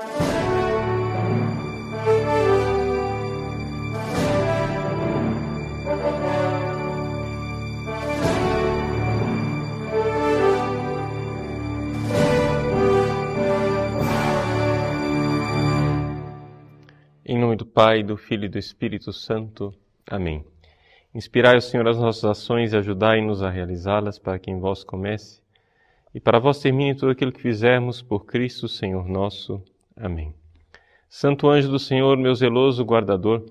Em nome do Pai, do Filho e do Espírito Santo. Amém. Inspirai o Senhor as nossas ações e ajudai-nos a realizá-las para que em vós comece e para vós termine tudo aquilo que fizermos por Cristo, Senhor nosso. Amém. Santo anjo do Senhor, meu zeloso guardador,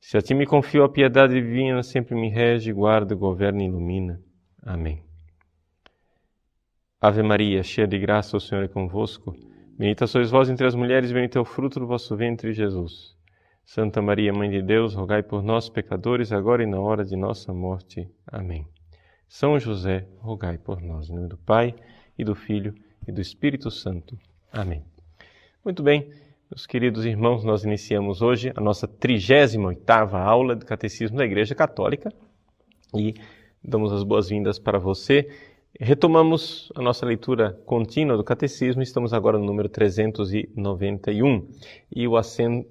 se a ti me confio a piedade divina, sempre me rege, guarda, governa e ilumina. Amém. Ave Maria, cheia de graça, o Senhor é convosco. Bendita sois vós entre as mulheres, bendito é o fruto do vosso ventre, Jesus. Santa Maria, Mãe de Deus, rogai por nós, pecadores, agora e na hora de nossa morte. Amém. São José, rogai por nós. Em nome do Pai, e do Filho, e do Espírito Santo. Amém. Muito bem, meus queridos irmãos, nós iniciamos hoje a nossa 38ª aula do Catecismo da Igreja Católica e damos as boas-vindas para você Retomamos a nossa leitura contínua do Catecismo, estamos agora no número 391 e o,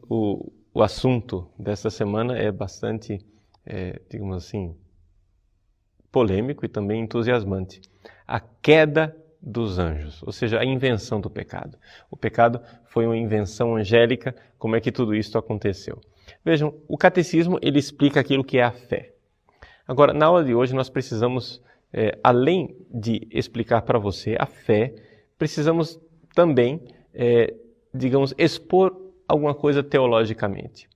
o, o assunto dessa semana é bastante, é, digamos assim, polêmico e também entusiasmante. A queda dos anjos, ou seja, a invenção do pecado. O pecado foi uma invenção angélica, como é que tudo isso aconteceu? Vejam, o catecismo ele explica aquilo que é a fé. Agora, na aula de hoje nós precisamos é, além de explicar para você a fé, precisamos também, é, digamos, expor alguma coisa teologicamente.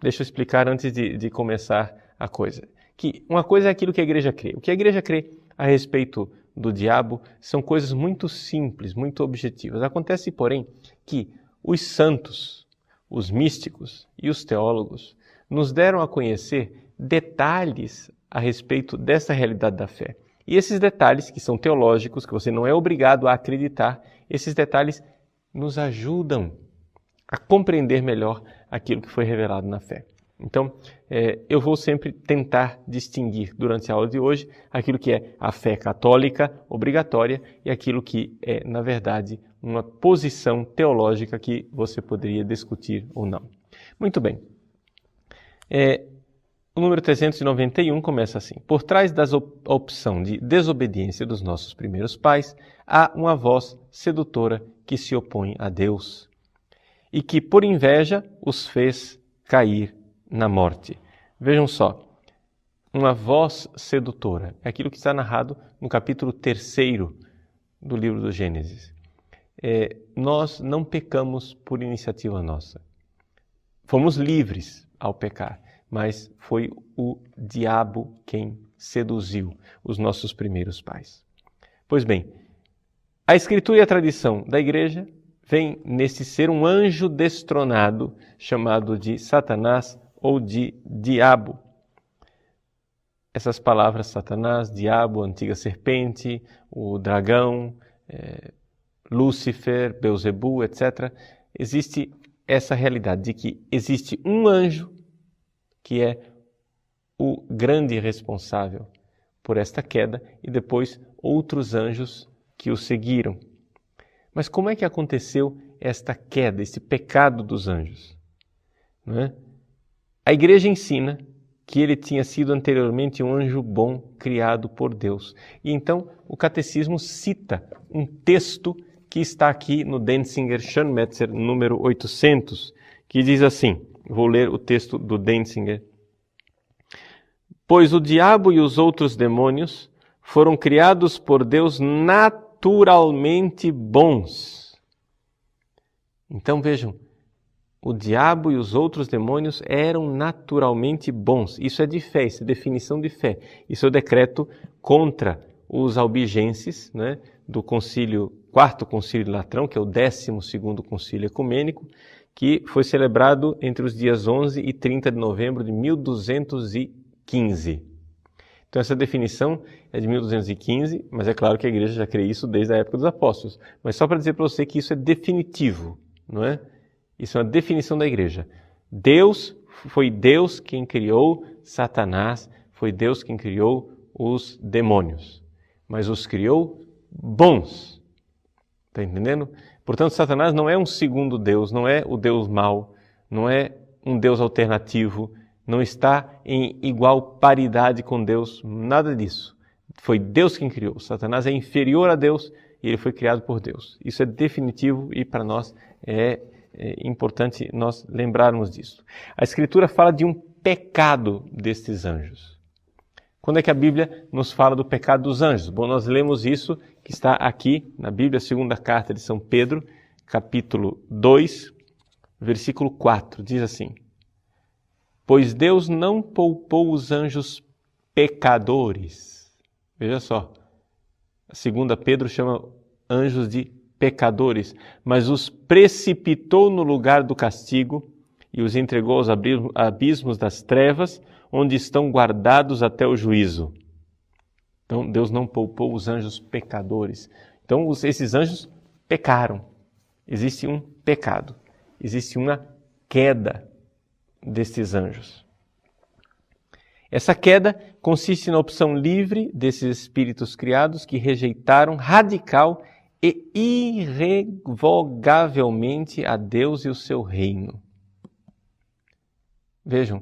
Deixa eu explicar antes de, de começar a coisa. Que uma coisa é aquilo que a igreja crê. O que a igreja crê a respeito do diabo são coisas muito simples, muito objetivas. Acontece, porém, que os santos, os místicos e os teólogos nos deram a conhecer detalhes a respeito dessa realidade da fé. E esses detalhes, que são teológicos, que você não é obrigado a acreditar, esses detalhes nos ajudam a compreender melhor aquilo que foi revelado na fé. Então, é, eu vou sempre tentar distinguir durante a aula de hoje aquilo que é a fé católica obrigatória e aquilo que é, na verdade, uma posição teológica que você poderia discutir ou não. Muito bem. É, o número 391 começa assim: Por trás da opção de desobediência dos nossos primeiros pais, há uma voz sedutora que se opõe a Deus e que, por inveja, os fez cair na morte. Vejam só, uma voz sedutora é aquilo que está narrado no capítulo 3 do livro do Gênesis. É, nós não pecamos por iniciativa nossa. Fomos livres ao pecar mas foi o diabo quem seduziu os nossos primeiros pais. Pois bem, a Escritura e a tradição da Igreja vem nesse ser um anjo destronado chamado de Satanás ou de Diabo. Essas palavras, Satanás, Diabo, antiga serpente, o dragão, é, Lúcifer, Beuzebu, etc., existe essa realidade de que existe um anjo que é o grande responsável por esta queda, e depois outros anjos que o seguiram. Mas como é que aconteceu esta queda, esse pecado dos anjos? É? A igreja ensina que ele tinha sido anteriormente um anjo bom criado por Deus. E então o catecismo cita um texto que está aqui no Denzinger Schönmetzer, número 800, que diz assim: Vou ler o texto do Denzinger. Pois o diabo e os outros demônios foram criados por Deus naturalmente bons. Então vejam, o diabo e os outros demônios eram naturalmente bons. Isso é de fé, isso é definição de fé. Isso é o decreto contra os albigenses, né, do concílio, quarto concílio de Latrão, que é o décimo segundo concílio ecumênico, que foi celebrado entre os dias 11 e 30 de novembro de 1215. Então essa definição é de 1215, mas é claro que a igreja já crê isso desde a época dos apóstolos. Mas só para dizer para você que isso é definitivo, não é? Isso é uma definição da igreja. Deus foi Deus quem criou Satanás, foi Deus quem criou os demônios, mas os criou bons. Está entendendo? Portanto, Satanás não é um segundo Deus, não é o Deus mau, não é um Deus alternativo, não está em igual paridade com Deus, nada disso. Foi Deus quem criou. Satanás é inferior a Deus e ele foi criado por Deus. Isso é definitivo e para nós é, é importante nós lembrarmos disso. A Escritura fala de um pecado destes anjos. Quando é que a Bíblia nos fala do pecado dos anjos? Bom, nós lemos isso que está aqui na Bíblia, segunda carta de São Pedro, capítulo 2, versículo 4. Diz assim: Pois Deus não poupou os anjos pecadores. Veja só. A segunda Pedro chama anjos de pecadores, mas os precipitou no lugar do castigo e os entregou aos abismos das trevas, onde estão guardados até o juízo. Então, Deus não poupou os anjos pecadores. Então, esses anjos pecaram. Existe um pecado, existe uma queda destes anjos. Essa queda consiste na opção livre desses espíritos criados que rejeitaram radical e irrevogavelmente a Deus e o seu reino. Vejam,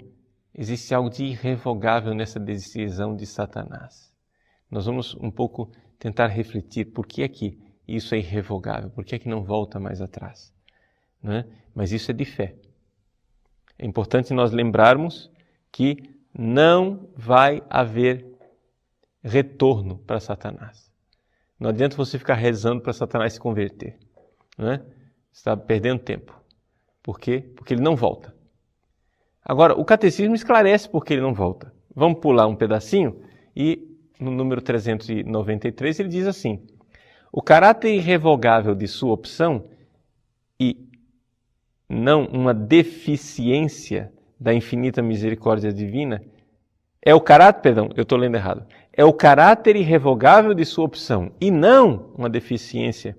existe algo de irrevogável nessa decisão de Satanás. Nós vamos um pouco tentar refletir por que é que isso é irrevogável, por que é que não volta mais atrás. Né? Mas isso é de fé. É importante nós lembrarmos que não vai haver retorno para Satanás. Não adianta você ficar rezando para Satanás se converter. Não é? Você está perdendo tempo. Por quê? Porque ele não volta. Agora, o catecismo esclarece por que ele não volta. Vamos pular um pedacinho e no número 393 ele diz assim: O caráter irrevogável de sua opção e não uma deficiência da infinita misericórdia divina é o caráter, perdão, eu estou lendo errado. É o caráter irrevogável de sua opção e não uma deficiência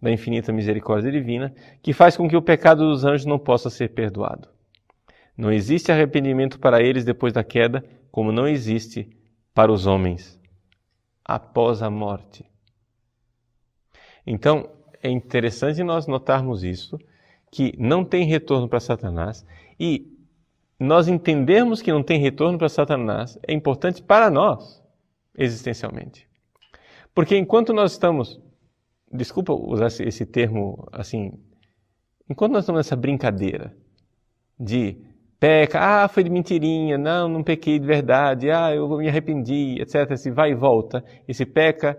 da infinita misericórdia divina que faz com que o pecado dos anjos não possa ser perdoado. Não existe arrependimento para eles depois da queda, como não existe para os homens após a morte. Então, é interessante nós notarmos isso, que não tem retorno para Satanás e nós entendermos que não tem retorno para Satanás é importante para nós, existencialmente. Porque enquanto nós estamos, desculpa usar esse termo assim, enquanto nós estamos nessa brincadeira de peca, ah, foi de mentirinha, não, não pequei de verdade, ah, eu me arrependi, etc. Esse vai e volta, esse peca,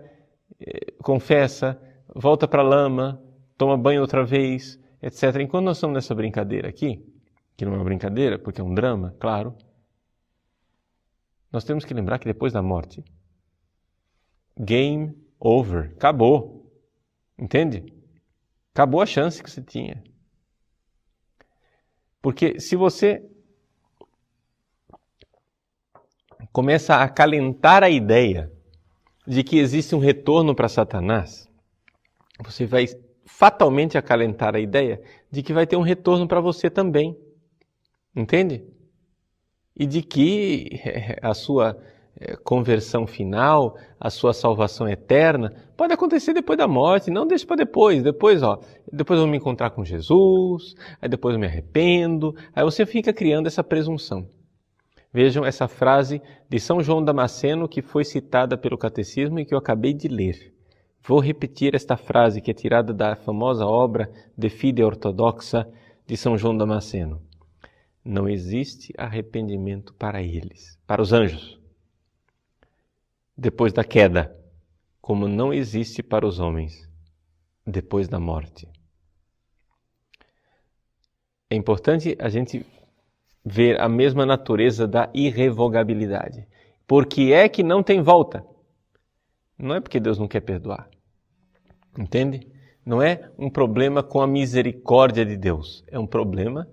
eh, confessa, volta para a lama, toma banho outra vez, etc. Enquanto nós estamos nessa brincadeira aqui, que não é uma brincadeira, porque é um drama, claro, nós temos que lembrar que depois da morte, game over, acabou. Entende? Acabou a chance que você tinha. Porque se você começa a acalentar a ideia de que existe um retorno para Satanás, você vai fatalmente acalentar a ideia de que vai ter um retorno para você também. Entende? E de que a sua eh, conversão final, a sua salvação eterna, pode acontecer depois da morte, não deixe para depois. Depois, ó, depois eu vou me encontrar com Jesus, aí depois eu me arrependo. Aí você fica criando essa presunção. Vejam essa frase de São João Damasceno que foi citada pelo catecismo e que eu acabei de ler. Vou repetir esta frase que é tirada da famosa obra De Fide Ortodoxa de São João Damasceno. Não existe arrependimento para eles, para os anjos, depois da queda, como não existe para os homens depois da morte. É importante a gente ver a mesma natureza da irrevogabilidade. Por que é que não tem volta? Não é porque Deus não quer perdoar. Entende? Não é um problema com a misericórdia de Deus, é um problema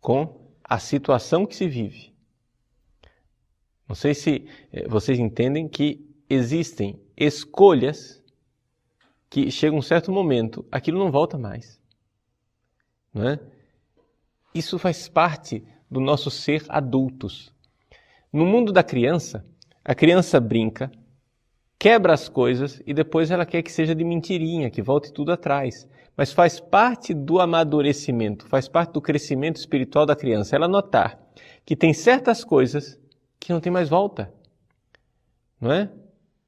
com a situação que se vive. Não sei se eh, vocês entendem que existem escolhas que chega um certo momento, aquilo não volta mais. Não é? Isso faz parte do nosso ser adultos. No mundo da criança, a criança brinca, quebra as coisas e depois ela quer que seja de mentirinha, que volte tudo atrás. Mas faz parte do amadurecimento, faz parte do crescimento espiritual da criança. Ela notar que tem certas coisas que não tem mais volta. Não é?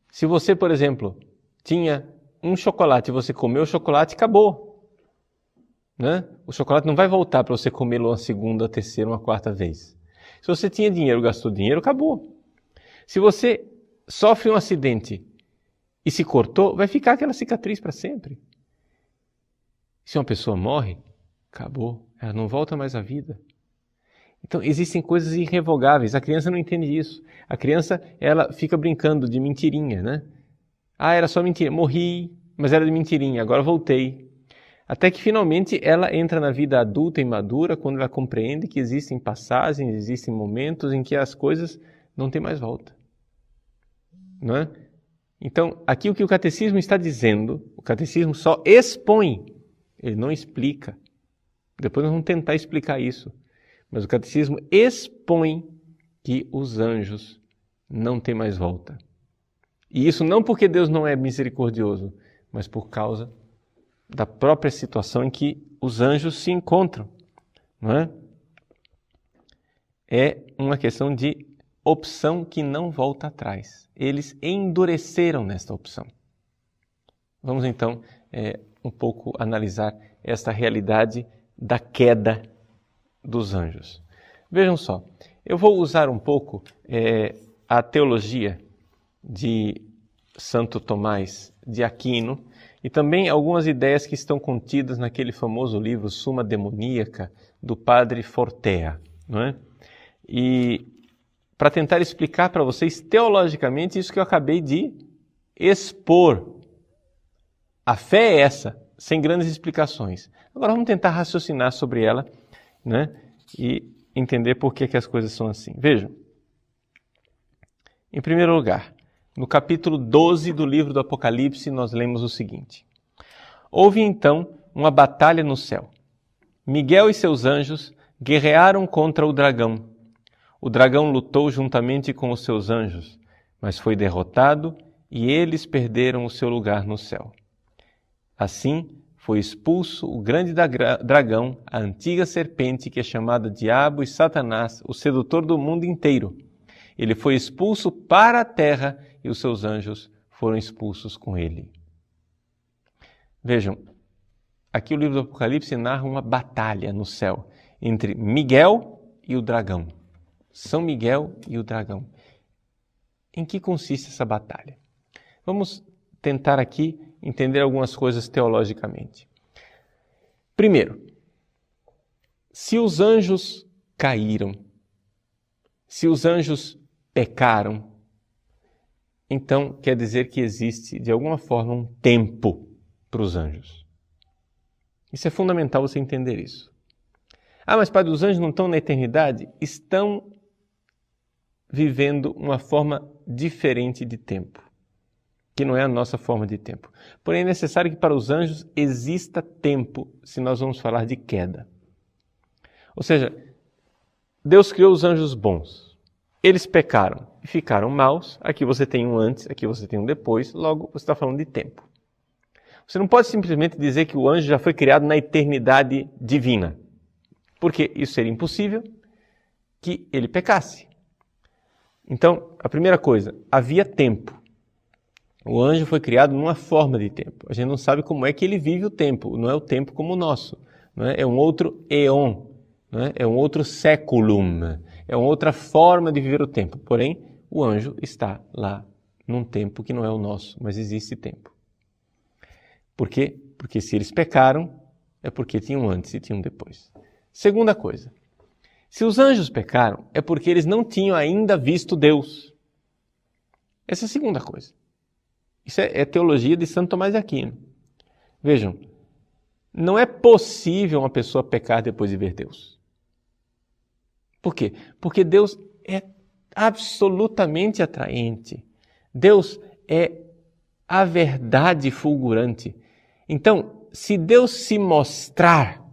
Se você, por exemplo, tinha um chocolate e você comeu o chocolate, acabou. Né? O chocolate não vai voltar para você comê-lo uma segunda, terceira, uma quarta vez. Se você tinha dinheiro, gastou dinheiro, acabou. Se você sofre um acidente e se cortou, vai ficar aquela cicatriz para sempre. Se uma pessoa morre, acabou, ela não volta mais à vida. Então, existem coisas irrevogáveis. A criança não entende isso. A criança, ela fica brincando de mentirinha, né? Ah, era só mentira. Morri, mas era de mentirinha. Agora voltei. Até que finalmente ela entra na vida adulta e madura quando ela compreende que existem passagens, existem momentos em que as coisas não têm mais volta. Não é? Então, aqui o que o catecismo está dizendo, o catecismo só expõe, ele não explica. Depois nós vamos tentar explicar isso. Mas o catecismo expõe que os anjos não têm mais volta. E isso não porque Deus não é misericordioso, mas por causa da própria situação em que os anjos se encontram. Não é? é uma questão de opção que não volta atrás. Eles endureceram nesta opção. Vamos então é, um pouco analisar esta realidade da queda dos anjos. Vejam só, eu vou usar um pouco é, a teologia de Santo Tomás de Aquino e também algumas ideias que estão contidas naquele famoso livro Suma Demoníaca do padre Fortea, não é? E para tentar explicar para vocês teologicamente isso que eu acabei de expor. A fé é essa, sem grandes explicações. Agora vamos tentar raciocinar sobre ela né? E entender por que, que as coisas são assim. Vejam. Em primeiro lugar, no capítulo 12 do livro do Apocalipse, nós lemos o seguinte: Houve então uma batalha no céu. Miguel e seus anjos guerrearam contra o dragão. O dragão lutou juntamente com os seus anjos, mas foi derrotado e eles perderam o seu lugar no céu. Assim, foi expulso o grande dragão, a antiga serpente que é chamada Diabo e Satanás, o sedutor do mundo inteiro. Ele foi expulso para a terra e os seus anjos foram expulsos com ele. Vejam, aqui o livro do Apocalipse narra uma batalha no céu entre Miguel e o dragão. São Miguel e o dragão. Em que consiste essa batalha? Vamos tentar aqui entender algumas coisas teologicamente. Primeiro, se os anjos caíram, se os anjos pecaram, então quer dizer que existe, de alguma forma, um tempo para os anjos. Isso é fundamental você entender isso. Ah, mas Pai, os anjos não estão na eternidade? Estão vivendo uma forma diferente de tempo que não é a nossa forma de tempo. Porém, é necessário que para os anjos exista tempo, se nós vamos falar de queda. Ou seja, Deus criou os anjos bons. Eles pecaram e ficaram maus. Aqui você tem um antes, aqui você tem um depois. Logo, você está falando de tempo. Você não pode simplesmente dizer que o anjo já foi criado na eternidade divina. Porque isso seria impossível que ele pecasse. Então, a primeira coisa, havia tempo. O anjo foi criado numa forma de tempo. A gente não sabe como é que ele vive o tempo. Não é o tempo como o nosso. É? é um outro eon. É? é um outro séculum. É uma outra forma de viver o tempo. Porém, o anjo está lá num tempo que não é o nosso, mas existe tempo. Por quê? Porque se eles pecaram, é porque tinham antes e tinham depois. Segunda coisa. Se os anjos pecaram, é porque eles não tinham ainda visto Deus. Essa é a segunda coisa. Isso é, é teologia de Santo Tomás de Aquino. Vejam, não é possível uma pessoa pecar depois de ver Deus. Por quê? Porque Deus é absolutamente atraente. Deus é a verdade fulgurante. Então, se Deus se mostrar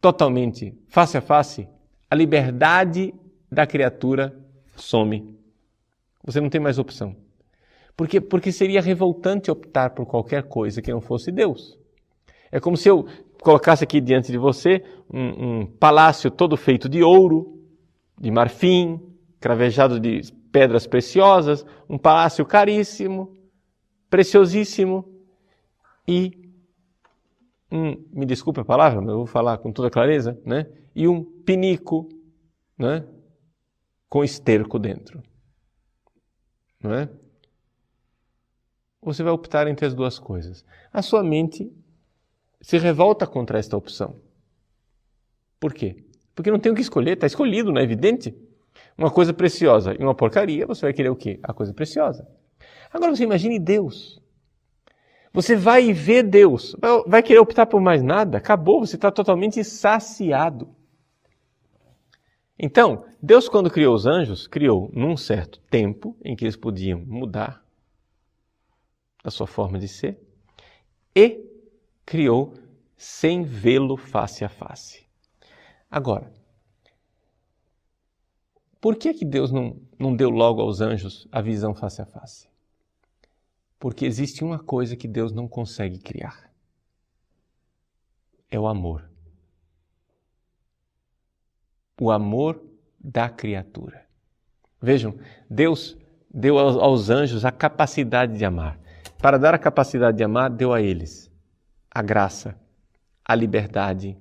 totalmente, face a face, a liberdade da criatura some. Você não tem mais opção. Porque, porque seria revoltante optar por qualquer coisa que não fosse Deus. É como se eu colocasse aqui diante de você um, um palácio todo feito de ouro, de marfim, cravejado de pedras preciosas, um palácio caríssimo, preciosíssimo, e um, me desculpe a palavra, mas eu vou falar com toda clareza, né? E um pinico, né? Com esterco dentro, não é? Você vai optar entre as duas coisas. A sua mente se revolta contra esta opção. Por quê? Porque não tem o que escolher, está escolhido, não é evidente? Uma coisa preciosa e uma porcaria, você vai querer o quê? A coisa preciosa. Agora você imagine Deus. Você vai ver Deus. Vai querer optar por mais nada? Acabou, você está totalmente saciado. Então, Deus, quando criou os anjos, criou num certo tempo em que eles podiam mudar a sua forma de ser e criou sem vê-lo face a face. Agora, por que, que Deus não, não deu logo aos anjos a visão face a face? Porque existe uma coisa que Deus não consegue criar: é o amor. O amor da criatura. Vejam, Deus deu aos, anjos a capacidade de amar. Para dar a capacidade de amar, deu a eles a graça, a liberdade,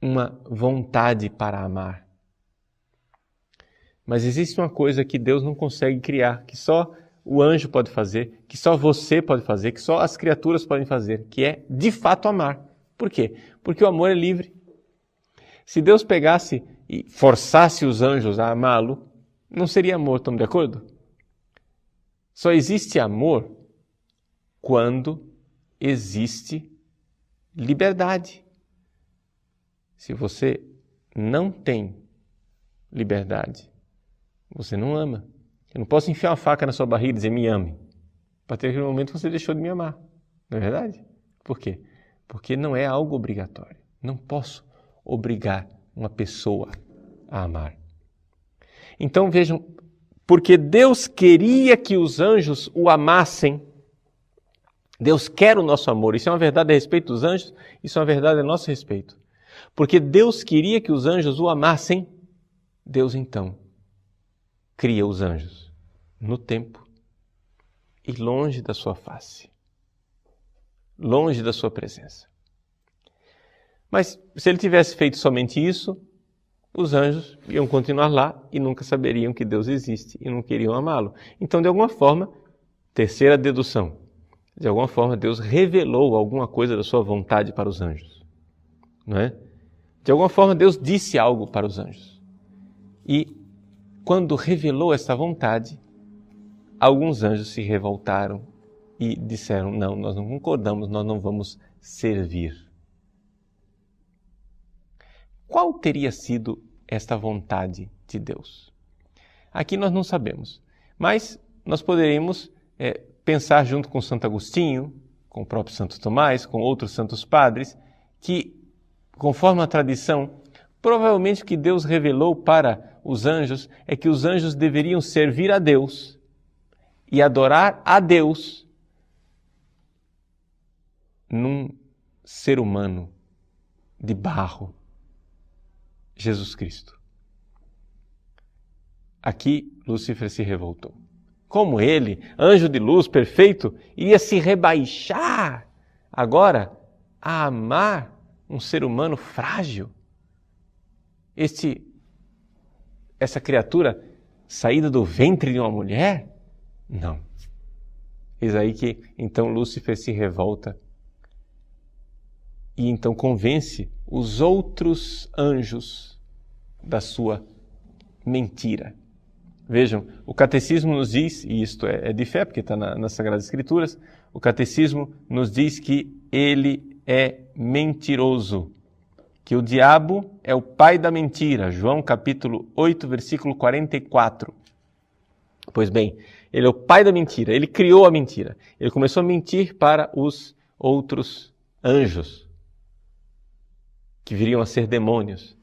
uma vontade para amar. Mas existe uma coisa que Deus não consegue criar, que só o anjo pode fazer, que só você pode fazer, que só as criaturas podem fazer, que é de fato amar. Por quê? Porque o amor é livre. Se Deus pegasse e forçasse os anjos a amá-lo, não seria amor, estamos de acordo? Só existe amor quando existe liberdade. Se você não tem liberdade, você não ama. Eu não posso enfiar uma faca na sua barriga e dizer me ame. A partir daquele momento você deixou de me amar. Não é verdade? Por quê? Porque não é algo obrigatório. Não posso obrigar uma pessoa a amar. Então vejam, porque Deus queria que os anjos o amassem. Deus quer o nosso amor. Isso é uma verdade a respeito dos anjos, isso é uma verdade a nosso respeito. Porque Deus queria que os anjos o amassem. Deus então cria os anjos no tempo e longe da sua face, longe da sua presença. Mas se ele tivesse feito somente isso, os anjos iam continuar lá e nunca saberiam que Deus existe e não queriam amá-lo. Então, de alguma forma, terceira dedução, de alguma forma Deus revelou alguma coisa da sua vontade para os anjos. Não é? De alguma forma Deus disse algo para os anjos. E quando revelou essa vontade, alguns anjos se revoltaram e disseram: Não, nós não concordamos, nós não vamos servir. Qual teria sido esta vontade de Deus? Aqui nós não sabemos, mas nós poderíamos é, pensar junto com Santo Agostinho, com o próprio Santo Tomás, com outros santos padres, que, conforme a tradição, provavelmente o que Deus revelou para os anjos é que os anjos deveriam servir a Deus e adorar a Deus num ser humano de barro Jesus Cristo. Aqui Lúcifer se revoltou. Como ele, anjo de luz perfeito, ia se rebaixar agora a amar um ser humano frágil? Este essa criatura saída do ventre de uma mulher? Não. Eis aí que então Lúcifer se revolta e então convence os outros anjos da sua mentira. Vejam, o catecismo nos diz, e isto é, é de fé, porque está na, nas Sagradas Escrituras, o catecismo nos diz que ele é mentiroso, que o diabo é o pai da mentira. João capítulo 8, versículo 44. Pois bem, ele é o pai da mentira, ele criou a mentira. Ele começou a mentir para os outros anjos que viriam a ser demônios.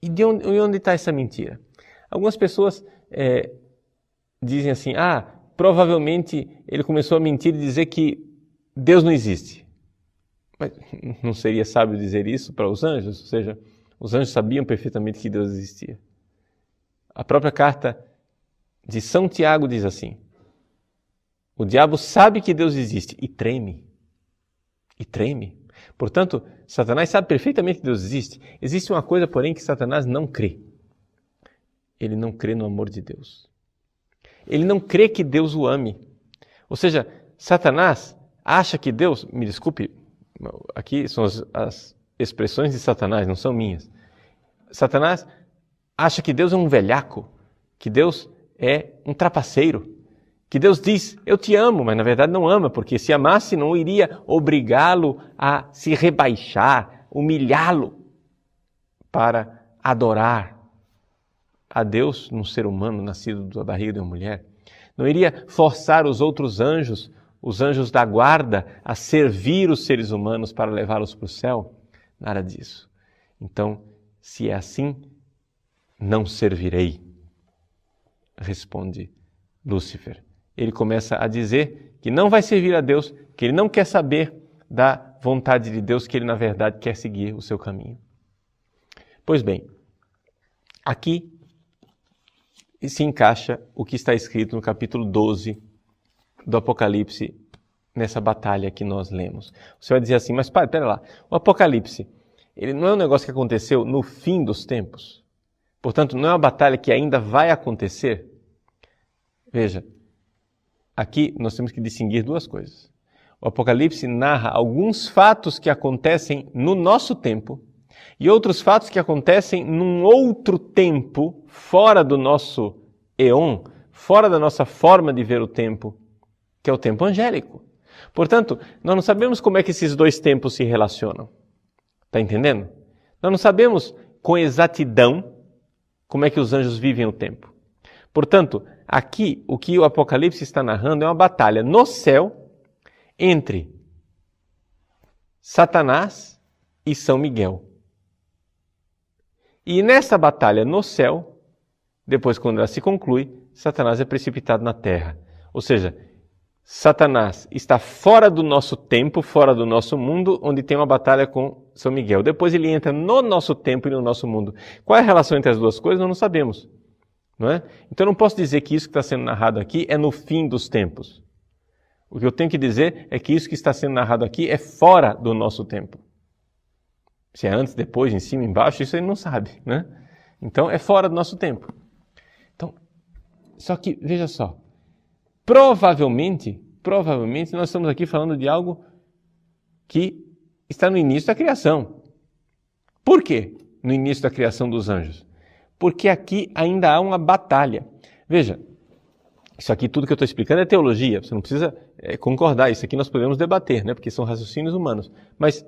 E de onde, está essa mentira? Algumas pessoas é, dizem assim: ah, provavelmente ele começou a mentir e dizer que Deus não existe. Mas não seria sábio dizer isso para os anjos? Ou seja, os anjos sabiam perfeitamente que Deus existia. A própria carta de São Tiago diz assim: o diabo sabe que Deus existe e treme. E treme. Portanto, Satanás sabe perfeitamente que Deus existe. Existe uma coisa, porém, que Satanás não crê. Ele não crê no amor de Deus. Ele não crê que Deus o ame. Ou seja, Satanás acha que Deus, me desculpe, aqui são as, as expressões de Satanás, não são minhas. Satanás acha que Deus é um velhaco, que Deus é um trapaceiro, que Deus diz, eu te amo, mas na verdade não ama, porque se amasse não iria obrigá-lo a se rebaixar, humilhá-lo para adorar a Deus num ser humano nascido da barriga de uma mulher. Não iria forçar os outros anjos, os anjos da guarda, a servir os seres humanos para levá-los para o céu. Nada disso. Então, se é assim, não servirei, responde Lúcifer ele começa a dizer que não vai servir a Deus, que ele não quer saber da vontade de Deus, que ele na verdade quer seguir o seu caminho. Pois bem, aqui se encaixa o que está escrito no capítulo 12 do Apocalipse, nessa batalha que nós lemos. Você vai dizer assim, mas pai, pera lá, o Apocalipse, ele não é um negócio que aconteceu no fim dos tempos? Portanto, não é uma batalha que ainda vai acontecer? Veja, Aqui nós temos que distinguir duas coisas. O Apocalipse narra alguns fatos que acontecem no nosso tempo e outros fatos que acontecem num outro tempo, fora do nosso eon, fora da nossa forma de ver o tempo, que é o tempo angélico. Portanto, nós não sabemos como é que esses dois tempos se relacionam. Está entendendo? Nós não sabemos com exatidão como é que os anjos vivem o tempo. Portanto, aqui o que o Apocalipse está narrando é uma batalha no céu entre Satanás e São Miguel. E nessa batalha no céu, depois quando ela se conclui, Satanás é precipitado na terra. Ou seja, Satanás está fora do nosso tempo, fora do nosso mundo, onde tem uma batalha com São Miguel. Depois ele entra no nosso tempo e no nosso mundo. Qual é a relação entre as duas coisas? Nós não sabemos. Não é? Então eu não posso dizer que isso que está sendo narrado aqui é no fim dos tempos. O que eu tenho que dizer é que isso que está sendo narrado aqui é fora do nosso tempo. Se é antes, depois, em cima, embaixo, isso ele não sabe, né? Então é fora do nosso tempo. Então, só que veja só, provavelmente, provavelmente nós estamos aqui falando de algo que está no início da criação. Por quê? No início da criação dos anjos porque aqui ainda há uma batalha. Veja, isso aqui tudo que eu estou explicando é teologia, você não precisa é, concordar, isso aqui nós podemos debater, né? porque são raciocínios humanos. Mas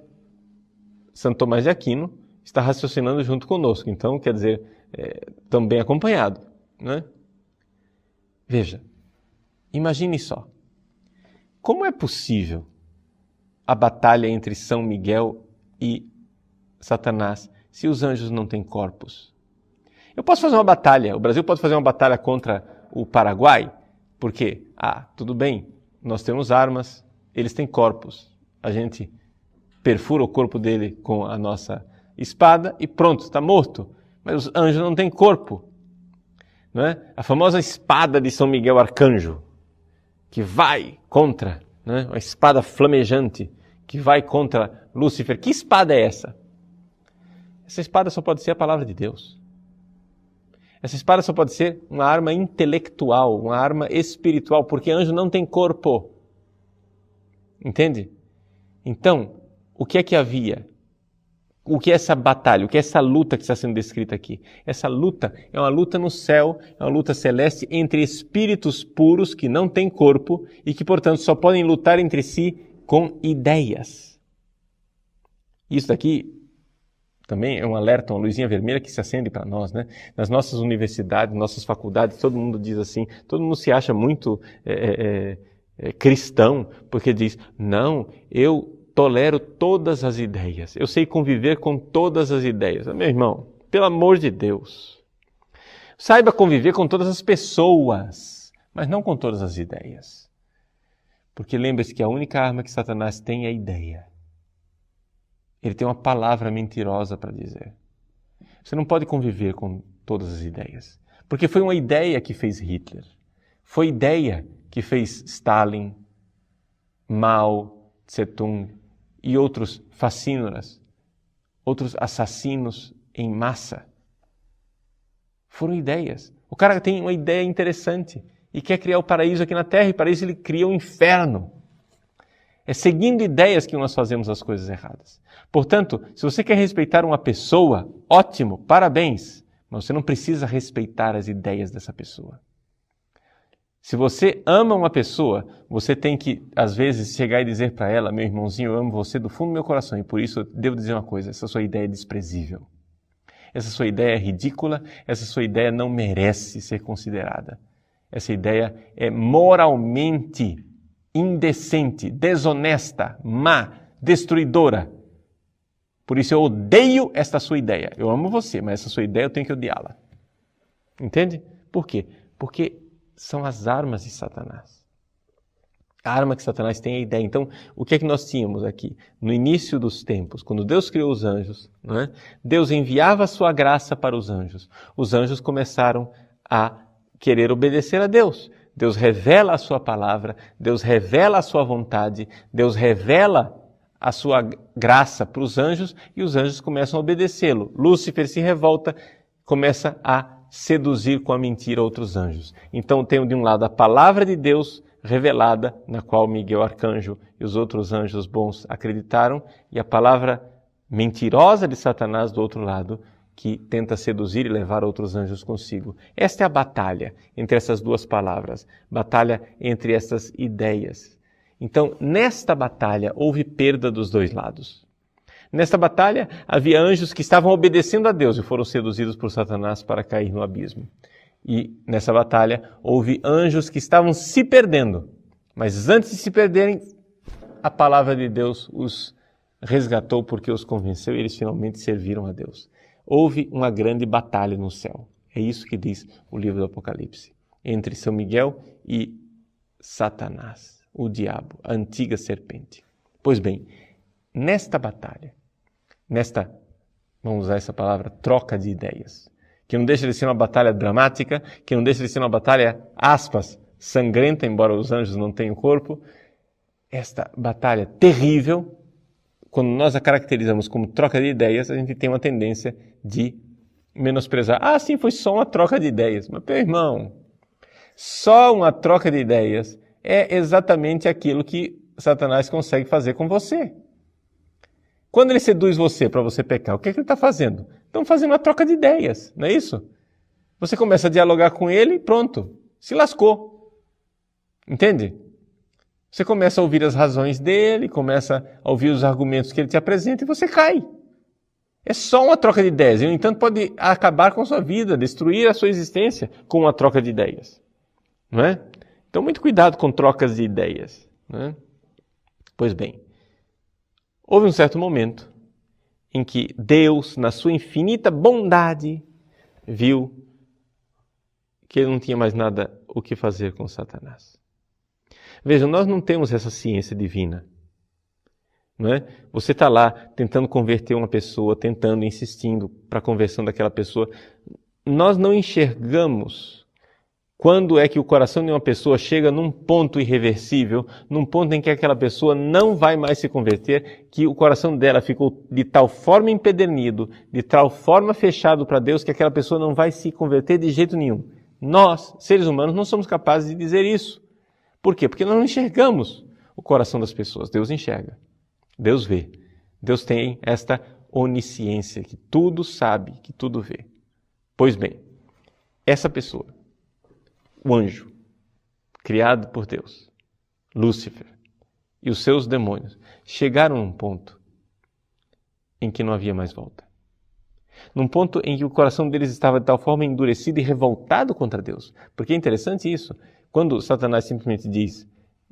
Santo Tomás de Aquino está raciocinando junto conosco, então quer dizer, é, também acompanhado. Né? Veja, imagine só, como é possível a batalha entre São Miguel e Satanás se os anjos não têm corpos? Eu posso fazer uma batalha, o Brasil pode fazer uma batalha contra o Paraguai, porque, ah, tudo bem, nós temos armas, eles têm corpos, a gente perfura o corpo dele com a nossa espada e pronto, está morto. Mas os anjos não têm corpo. Não é? A famosa espada de São Miguel Arcanjo, que vai contra, é? uma espada flamejante, que vai contra Lúcifer. Que espada é essa? Essa espada só pode ser a palavra de Deus. Essa espada só pode ser uma arma intelectual, uma arma espiritual, porque anjo não tem corpo. Entende? Então, o que é que havia? O que é essa batalha? O que é essa luta que está sendo descrita aqui? Essa luta é uma luta no céu, é uma luta celeste entre espíritos puros que não têm corpo e que, portanto, só podem lutar entre si com ideias. Isso daqui também é um alerta, uma luzinha vermelha que se acende para nós, né? Nas nossas universidades, nossas faculdades, todo mundo diz assim, todo mundo se acha muito é, é, é, cristão, porque diz, não, eu tolero todas as ideias, eu sei conviver com todas as ideias. Meu irmão, pelo amor de Deus, saiba conviver com todas as pessoas, mas não com todas as ideias. Porque lembre-se que a única arma que Satanás tem é a ideia. Ele tem uma palavra mentirosa para dizer. Você não pode conviver com todas as ideias. Porque foi uma ideia que fez Hitler. Foi ideia que fez Stalin, Mao Tse-tung e outros fascínoras, outros assassinos em massa. Foram ideias. O cara tem uma ideia interessante e quer criar o paraíso aqui na Terra, e para isso ele cria o um inferno. É seguindo ideias que nós fazemos as coisas erradas. Portanto, se você quer respeitar uma pessoa, ótimo, parabéns, mas você não precisa respeitar as ideias dessa pessoa. Se você ama uma pessoa, você tem que, às vezes, chegar e dizer para ela: meu irmãozinho, eu amo você do fundo do meu coração e por isso eu devo dizer uma coisa: essa sua ideia é desprezível. Essa sua ideia é ridícula, essa sua ideia não merece ser considerada. Essa ideia é moralmente indecente, desonesta, má, destruidora. Por isso eu odeio esta sua ideia. Eu amo você, mas essa sua ideia eu tenho que odiá-la. Entende? Por quê? Porque são as armas de Satanás. A arma que Satanás tem é a ideia. Então, o que é que nós tínhamos aqui? No início dos tempos, quando Deus criou os anjos, é? Deus enviava a sua graça para os anjos. Os anjos começaram a querer obedecer a Deus. Deus revela a sua palavra, Deus revela a sua vontade, Deus revela a sua graça para os anjos e os anjos começam a obedecê-lo. Lúcifer se revolta, começa a seduzir com a mentira outros anjos. Então tem de um lado a palavra de Deus revelada, na qual Miguel Arcanjo e os outros anjos bons acreditaram, e a palavra mentirosa de Satanás do outro lado, que tenta seduzir e levar outros anjos consigo. Esta é a batalha entre essas duas palavras, batalha entre essas ideias. Então, nesta batalha houve perda dos dois lados. Nesta batalha, havia anjos que estavam obedecendo a Deus e foram seduzidos por Satanás para cair no abismo. E nessa batalha, houve anjos que estavam se perdendo. Mas antes de se perderem, a palavra de Deus os resgatou porque os convenceu e eles finalmente serviram a Deus. Houve uma grande batalha no céu. É isso que diz o livro do Apocalipse. Entre São Miguel e Satanás, o diabo, a antiga serpente. Pois bem, nesta batalha, nesta, vamos usar essa palavra, troca de ideias, que não deixa de ser uma batalha dramática, que não deixa de ser uma batalha, aspas, sangrenta, embora os anjos não tenham corpo, esta batalha terrível, quando nós a caracterizamos como troca de ideias, a gente tem uma tendência de menosprezar. Ah, sim, foi só uma troca de ideias. Mas, meu irmão, só uma troca de ideias é exatamente aquilo que Satanás consegue fazer com você. Quando ele seduz você para você pecar, o que, é que ele está fazendo? Estão fazendo uma troca de ideias, não é isso? Você começa a dialogar com ele e pronto, se lascou. Entende? Você começa a ouvir as razões dele, começa a ouvir os argumentos que ele te apresenta e você cai. É só uma troca de ideias. E, no entanto, pode acabar com a sua vida, destruir a sua existência com uma troca de ideias. Não é? Então, muito cuidado com trocas de ideias. Não é? Pois bem, Houve um certo momento em que Deus, na sua infinita bondade, viu que ele não tinha mais nada o que fazer com Satanás. Vejam, nós não temos essa ciência divina. Não é? Você está lá tentando converter uma pessoa, tentando, insistindo para a conversão daquela pessoa. Nós não enxergamos quando é que o coração de uma pessoa chega num ponto irreversível, num ponto em que aquela pessoa não vai mais se converter, que o coração dela ficou de tal forma empedernido, de tal forma fechado para Deus, que aquela pessoa não vai se converter de jeito nenhum. Nós, seres humanos, não somos capazes de dizer isso. Por quê? Porque nós não enxergamos o coração das pessoas. Deus enxerga. Deus vê. Deus tem esta onisciência, que tudo sabe, que tudo vê. Pois bem, essa pessoa o anjo, criado por Deus, Lúcifer, e os seus demônios, chegaram num ponto em que não havia mais volta. Num ponto em que o coração deles estava de tal forma endurecido e revoltado contra Deus. Porque é interessante isso. Quando Satanás simplesmente diz,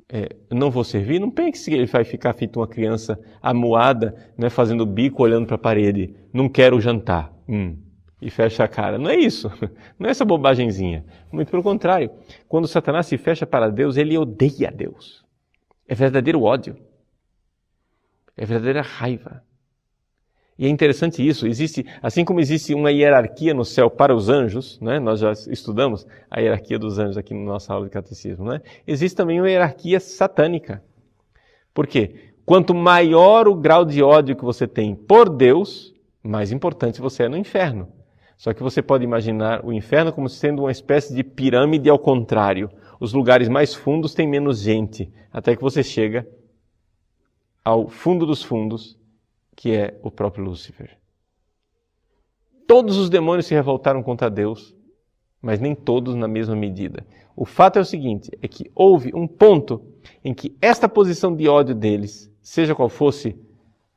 é, não vou servir, não pense que ele vai ficar feito uma criança amuada, né, fazendo bico, olhando para a parede. Não quero jantar. Hum. E fecha a cara. Não é isso. Não é essa bobagemzinha. Muito pelo contrário. Quando Satanás se fecha para Deus, ele odeia Deus. É verdadeiro ódio. É verdadeira raiva. E é interessante isso. Existe, assim como existe uma hierarquia no céu para os anjos, né? nós já estudamos a hierarquia dos anjos aqui na nossa aula de catecismo, né? existe também uma hierarquia satânica. Por quê? Quanto maior o grau de ódio que você tem por Deus, mais importante você é no inferno. Só que você pode imaginar o inferno como sendo uma espécie de pirâmide ao contrário. Os lugares mais fundos têm menos gente, até que você chega ao fundo dos fundos, que é o próprio Lúcifer. Todos os demônios se revoltaram contra Deus, mas nem todos na mesma medida. O fato é o seguinte: é que houve um ponto em que esta posição de ódio deles, seja qual fosse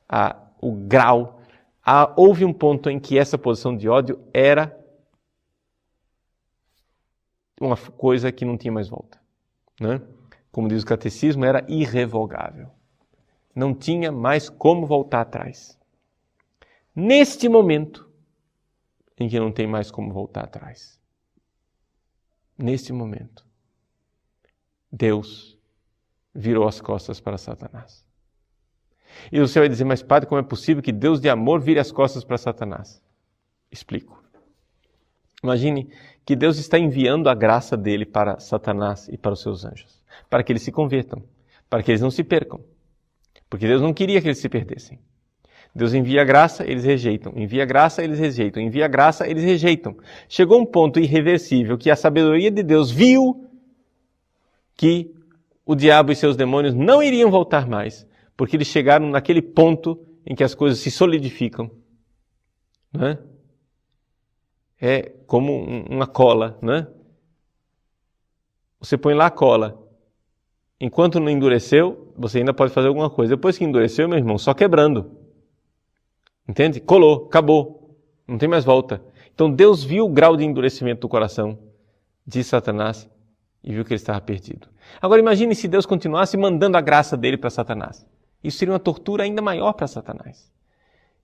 a, o grau há, houve um ponto em que essa posição de ódio era uma coisa que não tinha mais volta. Né? Como diz o catecismo, era irrevogável. Não tinha mais como voltar atrás. Neste momento em que não tem mais como voltar atrás. Neste momento, Deus virou as costas para Satanás. E você vai dizer, mas padre, como é possível que Deus de amor vire as costas para Satanás? Explico. Imagine que Deus está enviando a graça dele para Satanás e para os seus anjos, para que eles se convertam, para que eles não se percam. Porque Deus não queria que eles se perdessem. Deus envia graça, eles rejeitam. Envia graça, eles rejeitam. Envia graça, eles rejeitam. Chegou um ponto irreversível que a sabedoria de Deus viu que o diabo e seus demônios não iriam voltar mais porque eles chegaram naquele ponto em que as coisas se solidificam. Né? É como uma cola. Né? Você põe lá a cola. Enquanto não endureceu, você ainda pode fazer alguma coisa. Depois que endureceu, meu irmão, só quebrando. Entende? Colou, acabou. Não tem mais volta. Então Deus viu o grau de endurecimento do coração de Satanás e viu que ele estava perdido. Agora imagine se Deus continuasse mandando a graça dele para Satanás. Isso seria uma tortura ainda maior para Satanás.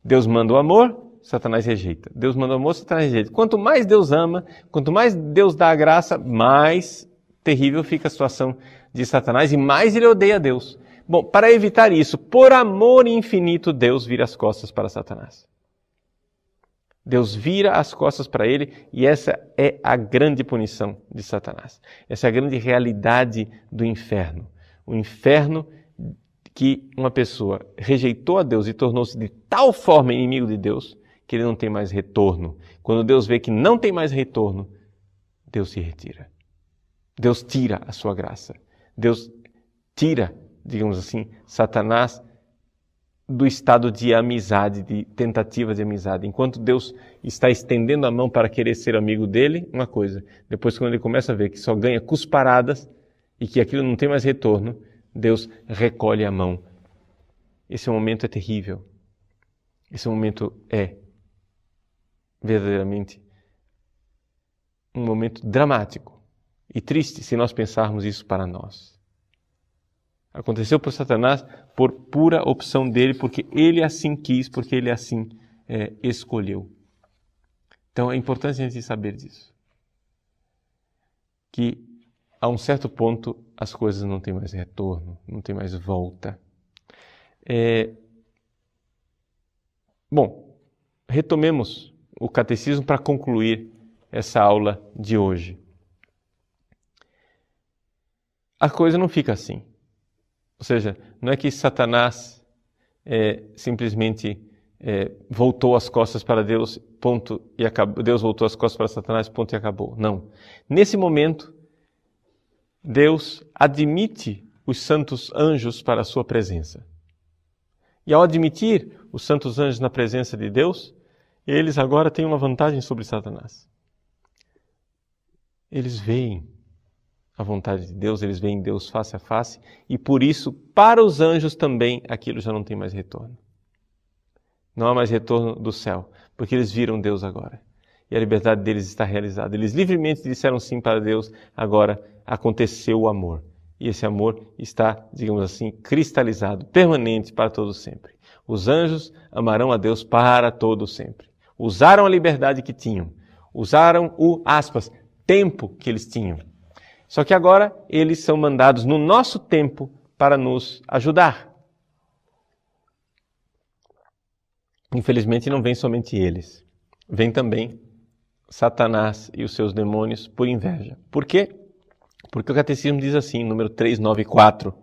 Deus manda o amor, Satanás rejeita. Deus manda o amor, Satanás rejeita. Quanto mais Deus ama, quanto mais Deus dá a graça, mais terrível fica a situação de Satanás e mais ele odeia Deus. Bom, para evitar isso, por amor infinito, Deus vira as costas para Satanás. Deus vira as costas para ele e essa é a grande punição de Satanás. Essa é a grande realidade do inferno. O inferno que uma pessoa rejeitou a Deus e tornou-se de tal forma inimigo de Deus que ele não tem mais retorno. Quando Deus vê que não tem mais retorno, Deus se retira. Deus tira a sua graça. Deus tira, digamos assim, Satanás do estado de amizade, de tentativa de amizade. Enquanto Deus está estendendo a mão para querer ser amigo dele, uma coisa. Depois, quando ele começa a ver que só ganha cusparadas e que aquilo não tem mais retorno, Deus recolhe a mão. Esse momento é terrível. Esse momento é verdadeiramente um momento dramático e triste se nós pensarmos isso para nós. Aconteceu por Satanás por pura opção dele, porque ele assim quis, porque ele assim é, escolheu. Então é importante a gente saber disso. Que a um certo ponto as coisas não têm mais retorno, não tem mais volta. É... Bom, retomemos o catecismo para concluir essa aula de hoje. A coisa não fica assim. Ou seja, não é que Satanás é, simplesmente é, voltou as costas para Deus, ponto, e acabou. Deus voltou as costas para Satanás, ponto e acabou. Não. Nesse momento, Deus admite os santos anjos para a sua presença. E ao admitir os santos anjos na presença de Deus, eles agora têm uma vantagem sobre Satanás. Eles veem a vontade de Deus, eles veem Deus face a face, e por isso, para os anjos também, aquilo já não tem mais retorno. Não há mais retorno do céu, porque eles viram Deus agora. E a liberdade deles está realizada. Eles livremente disseram sim para Deus, agora aconteceu o amor. E esse amor está, digamos assim, cristalizado, permanente para todo sempre. Os anjos amarão a Deus para todo sempre. usaram a liberdade que tinham, usaram o, aspas, tempo que eles tinham. Só que agora eles são mandados no nosso tempo para nos ajudar. Infelizmente não vem somente eles, vem também Satanás e os seus demônios por inveja. Por quê? Porque o catecismo diz assim, número 394,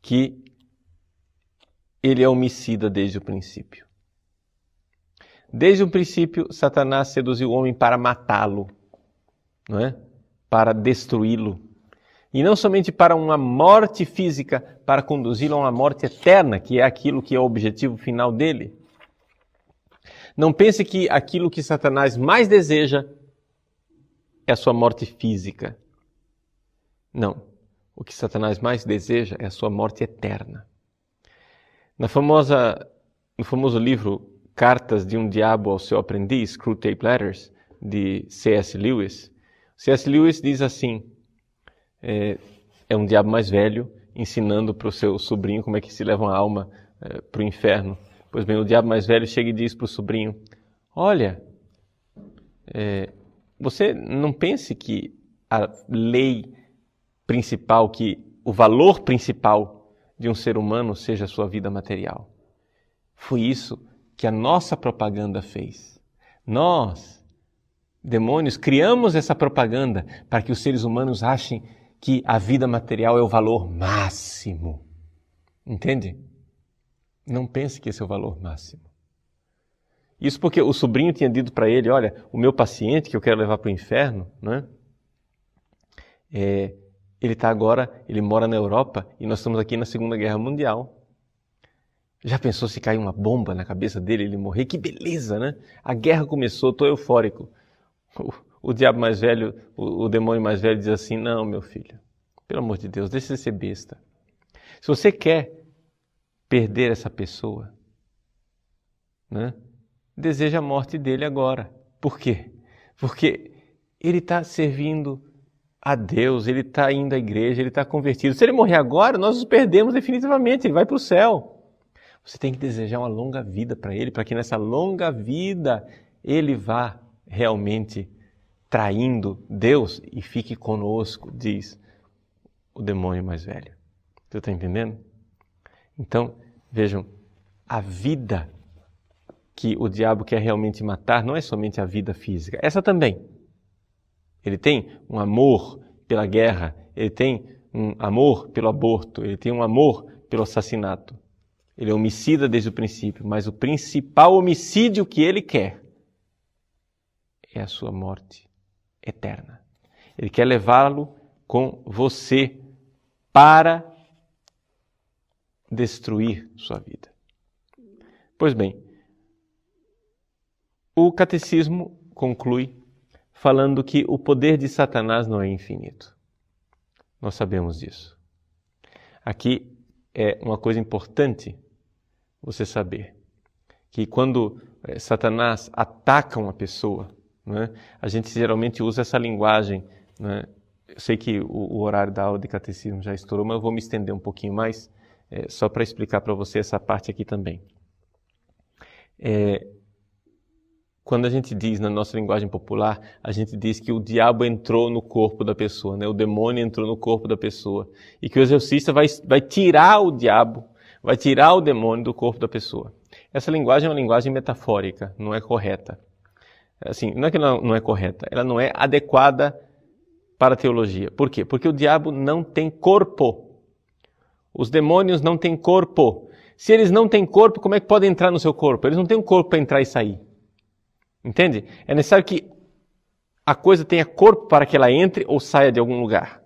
que ele é homicida desde o princípio. Desde o princípio, Satanás seduziu o homem para matá-lo, não é? Para destruí-lo. E não somente para uma morte física, para conduzi-lo a uma morte eterna, que é aquilo que é o objetivo final dele. Não pense que aquilo que Satanás mais deseja é a sua morte física. Não. O que Satanás mais deseja é a sua morte eterna. Na famosa, no famoso livro Cartas de um Diabo ao Seu Aprendiz, Screwtape Letters, de C.S. Lewis, C.S. Lewis diz assim: é, é, um diabo mais velho ensinando para o seu sobrinho como é que se leva uma alma é, para o inferno. Pois bem, o diabo mais velho chega e diz para o sobrinho: Olha, é, você não pense que a lei principal, que o valor principal de um ser humano seja a sua vida material. Foi isso que a nossa propaganda fez. Nós, demônios, criamos essa propaganda para que os seres humanos achem que a vida material é o valor máximo. Entende? Não pense que esse é o valor máximo. Isso porque o sobrinho tinha dito para ele: Olha, o meu paciente que eu quero levar para o inferno, né? É, ele está agora, ele mora na Europa e nós estamos aqui na Segunda Guerra Mundial. Já pensou se cair uma bomba na cabeça dele ele morrer? Que beleza, né? A guerra começou, estou eufórico. O, o, diabo mais velho, o, o demônio mais velho diz assim: Não, meu filho, pelo amor de Deus, deixa de ser besta. Se você quer perder essa pessoa, né? deseja a morte dele agora. Por quê? Porque ele está servindo a Deus, ele está indo à igreja, ele está convertido. Se ele morrer agora, nós os perdemos definitivamente, ele vai para o céu. Você tem que desejar uma longa vida para ele, para que nessa longa vida ele vá realmente traindo Deus e fique conosco, diz o demônio mais velho. Você está entendendo? Então, vejam, a vida que o diabo quer realmente matar não é somente a vida física, essa também. Ele tem um amor pela guerra, ele tem um amor pelo aborto, ele tem um amor pelo assassinato. Ele é homicida desde o princípio, mas o principal homicídio que ele quer é a sua morte eterna. Ele quer levá-lo com você para destruir sua vida. Pois bem, o catecismo conclui falando que o poder de Satanás não é infinito. Nós sabemos disso. Aqui é uma coisa importante você saber que quando é, Satanás ataca uma pessoa, né, a gente geralmente usa essa linguagem. Né, eu sei que o, o, horário da aula de catecismo já estourou, mas eu vou me estender um pouquinho mais é, só para explicar para você essa parte aqui também. É, quando a gente diz na nossa linguagem popular, a gente diz que o diabo entrou no corpo da pessoa, né? o demônio entrou no corpo da pessoa. E que o exorcista vai, vai tirar o diabo, vai tirar o demônio do corpo da pessoa. Essa linguagem é uma linguagem metafórica, não é correta. Assim, não é que ela não é correta, ela não é adequada para a teologia. Por quê? Porque o diabo não tem corpo. Os demônios não têm corpo. Se eles não têm corpo, como é que podem entrar no seu corpo? Eles não têm um corpo para entrar e sair. Entende? É necessário que a coisa tenha corpo para que ela entre ou saia de algum lugar.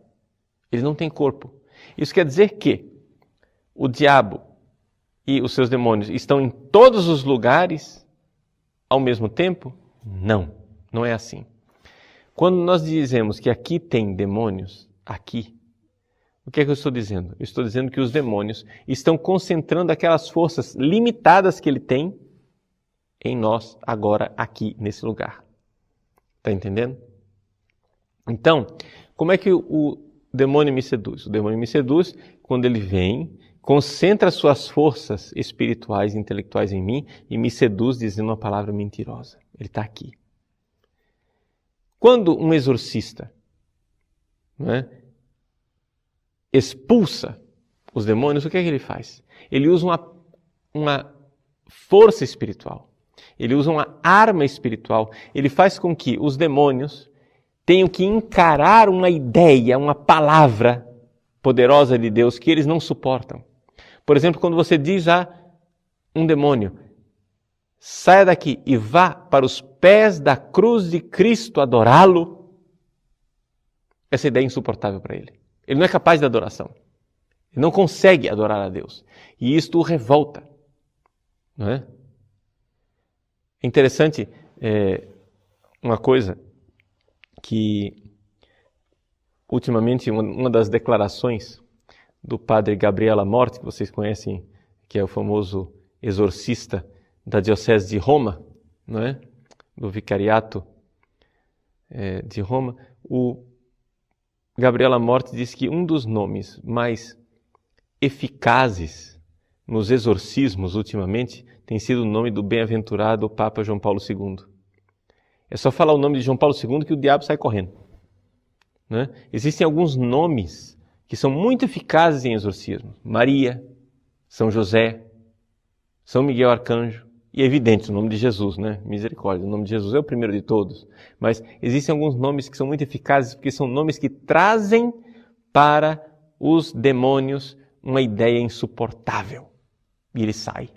Eles não têm corpo. Isso quer dizer que o diabo e os seus demônios estão em todos os lugares ao mesmo tempo? Não, não é assim. Quando nós dizemos que aqui tem demônios, aqui, o que é que eu estou dizendo? Eu estou dizendo que os demônios estão concentrando aquelas forças limitadas que ele tem em nós, agora, aqui, nesse lugar. Está entendendo? Então, como é que o demônio me seduz? O demônio me seduz quando ele vem concentra suas forças espirituais e intelectuais em mim e me seduz dizendo uma palavra mentirosa. Ele está aqui. Quando um exorcista é, expulsa os demônios, o que é que ele faz? Ele usa uma, uma força espiritual. Ele usa uma arma espiritual. Ele faz com que os demônios tenham que encarar uma ideia, uma palavra poderosa de Deus que eles não suportam. Por exemplo, quando você diz a um demônio, saia daqui e vá para os pés da cruz de Cristo adorá-lo, essa ideia é insuportável para ele. Ele não é capaz de adoração. Ele não consegue adorar a Deus. E isto o revolta. Não é? É interessante é, uma coisa que ultimamente uma, uma das declarações do padre Gabriela Morte, que vocês conhecem, que é o famoso exorcista da diocese de Roma, não é? do vicariato é, de Roma, o Gabriela Morte diz que um dos nomes mais eficazes nos exorcismos ultimamente tem sido o nome do bem-aventurado Papa João Paulo II. É só falar o nome de João Paulo II que o diabo sai correndo. Né? Existem alguns nomes que são muito eficazes em exorcismo: Maria, São José, São Miguel Arcanjo. E é evidente o nome de Jesus, né? Misericórdia. O nome de Jesus é o primeiro de todos. Mas existem alguns nomes que são muito eficazes porque são nomes que trazem para os demônios uma ideia insuportável. E ele sai.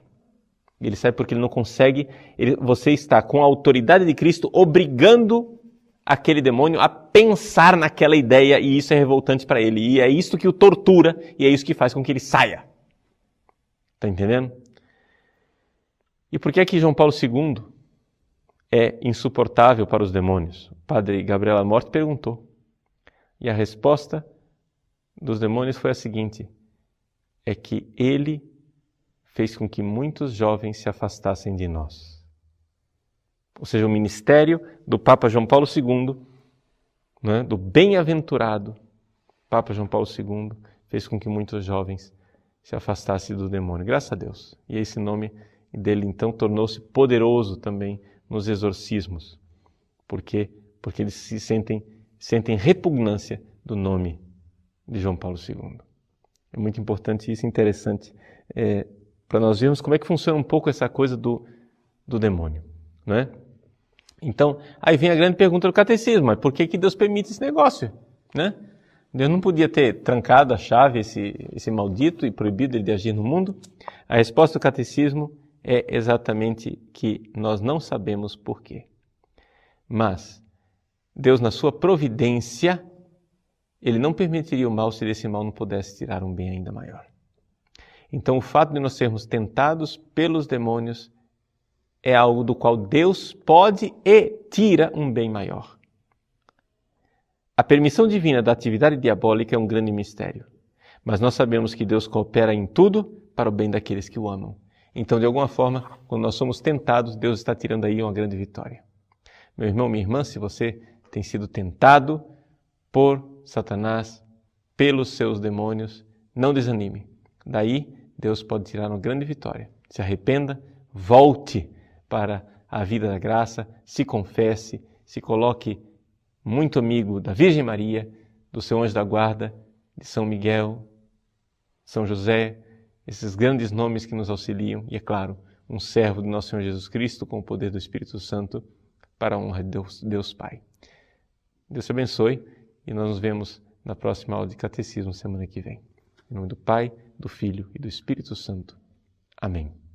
Ele sai porque ele não consegue. Ele, você está com a autoridade de Cristo obrigando aquele demônio a pensar naquela ideia e isso é revoltante para ele. E é isso que o tortura e é isso que faz com que ele saia. Está entendendo? E por que é que João Paulo II é insuportável para os demônios? O padre Gabriel Amorte perguntou. E a resposta dos demônios foi a seguinte: é que ele fez com que muitos jovens se afastassem de nós. Ou seja, o ministério do Papa João Paulo II, né, do bem-aventurado Papa João Paulo II, fez com que muitos jovens se afastassem do demônio. Graças a Deus. E esse nome dele então tornou-se poderoso também nos exorcismos. Por quê? Porque eles se sentem, sentem repugnância do nome de João Paulo II. É muito importante isso, interessante, é, para nós vermos como é que funciona um pouco essa coisa do, do demônio, não é? Então, aí vem a grande pergunta do catecismo, mas por que, que Deus permite esse negócio, né? Deus não podia ter trancado a chave, esse, esse maldito, e proibido ele de agir no mundo? A resposta do catecismo é exatamente que nós não sabemos por quê. Mas Deus, na sua providência, ele não permitiria o mal se desse mal não pudesse tirar um bem ainda maior. Então, o fato de nós sermos tentados pelos demônios é algo do qual Deus pode e tira um bem maior. A permissão divina da atividade diabólica é um grande mistério, mas nós sabemos que Deus coopera em tudo para o bem daqueles que o amam. Então, de alguma forma, quando nós somos tentados, Deus está tirando aí uma grande vitória. Meu irmão, minha irmã, se você tem sido tentado por Satanás, pelos seus demônios, não desanime. Daí, Deus pode tirar uma grande vitória. Se arrependa, volte para a vida da graça, se confesse, se coloque muito amigo da Virgem Maria, do seu anjo da guarda, de São Miguel, São José, esses grandes nomes que nos auxiliam, e é claro, um servo do nosso Senhor Jesus Cristo com o poder do Espírito Santo para a honra de Deus, Deus Pai. Deus te abençoe e nós nos vemos na próxima aula de Catecismo semana que vem. Em nome do Pai, do Filho e do Espírito Santo. Amém.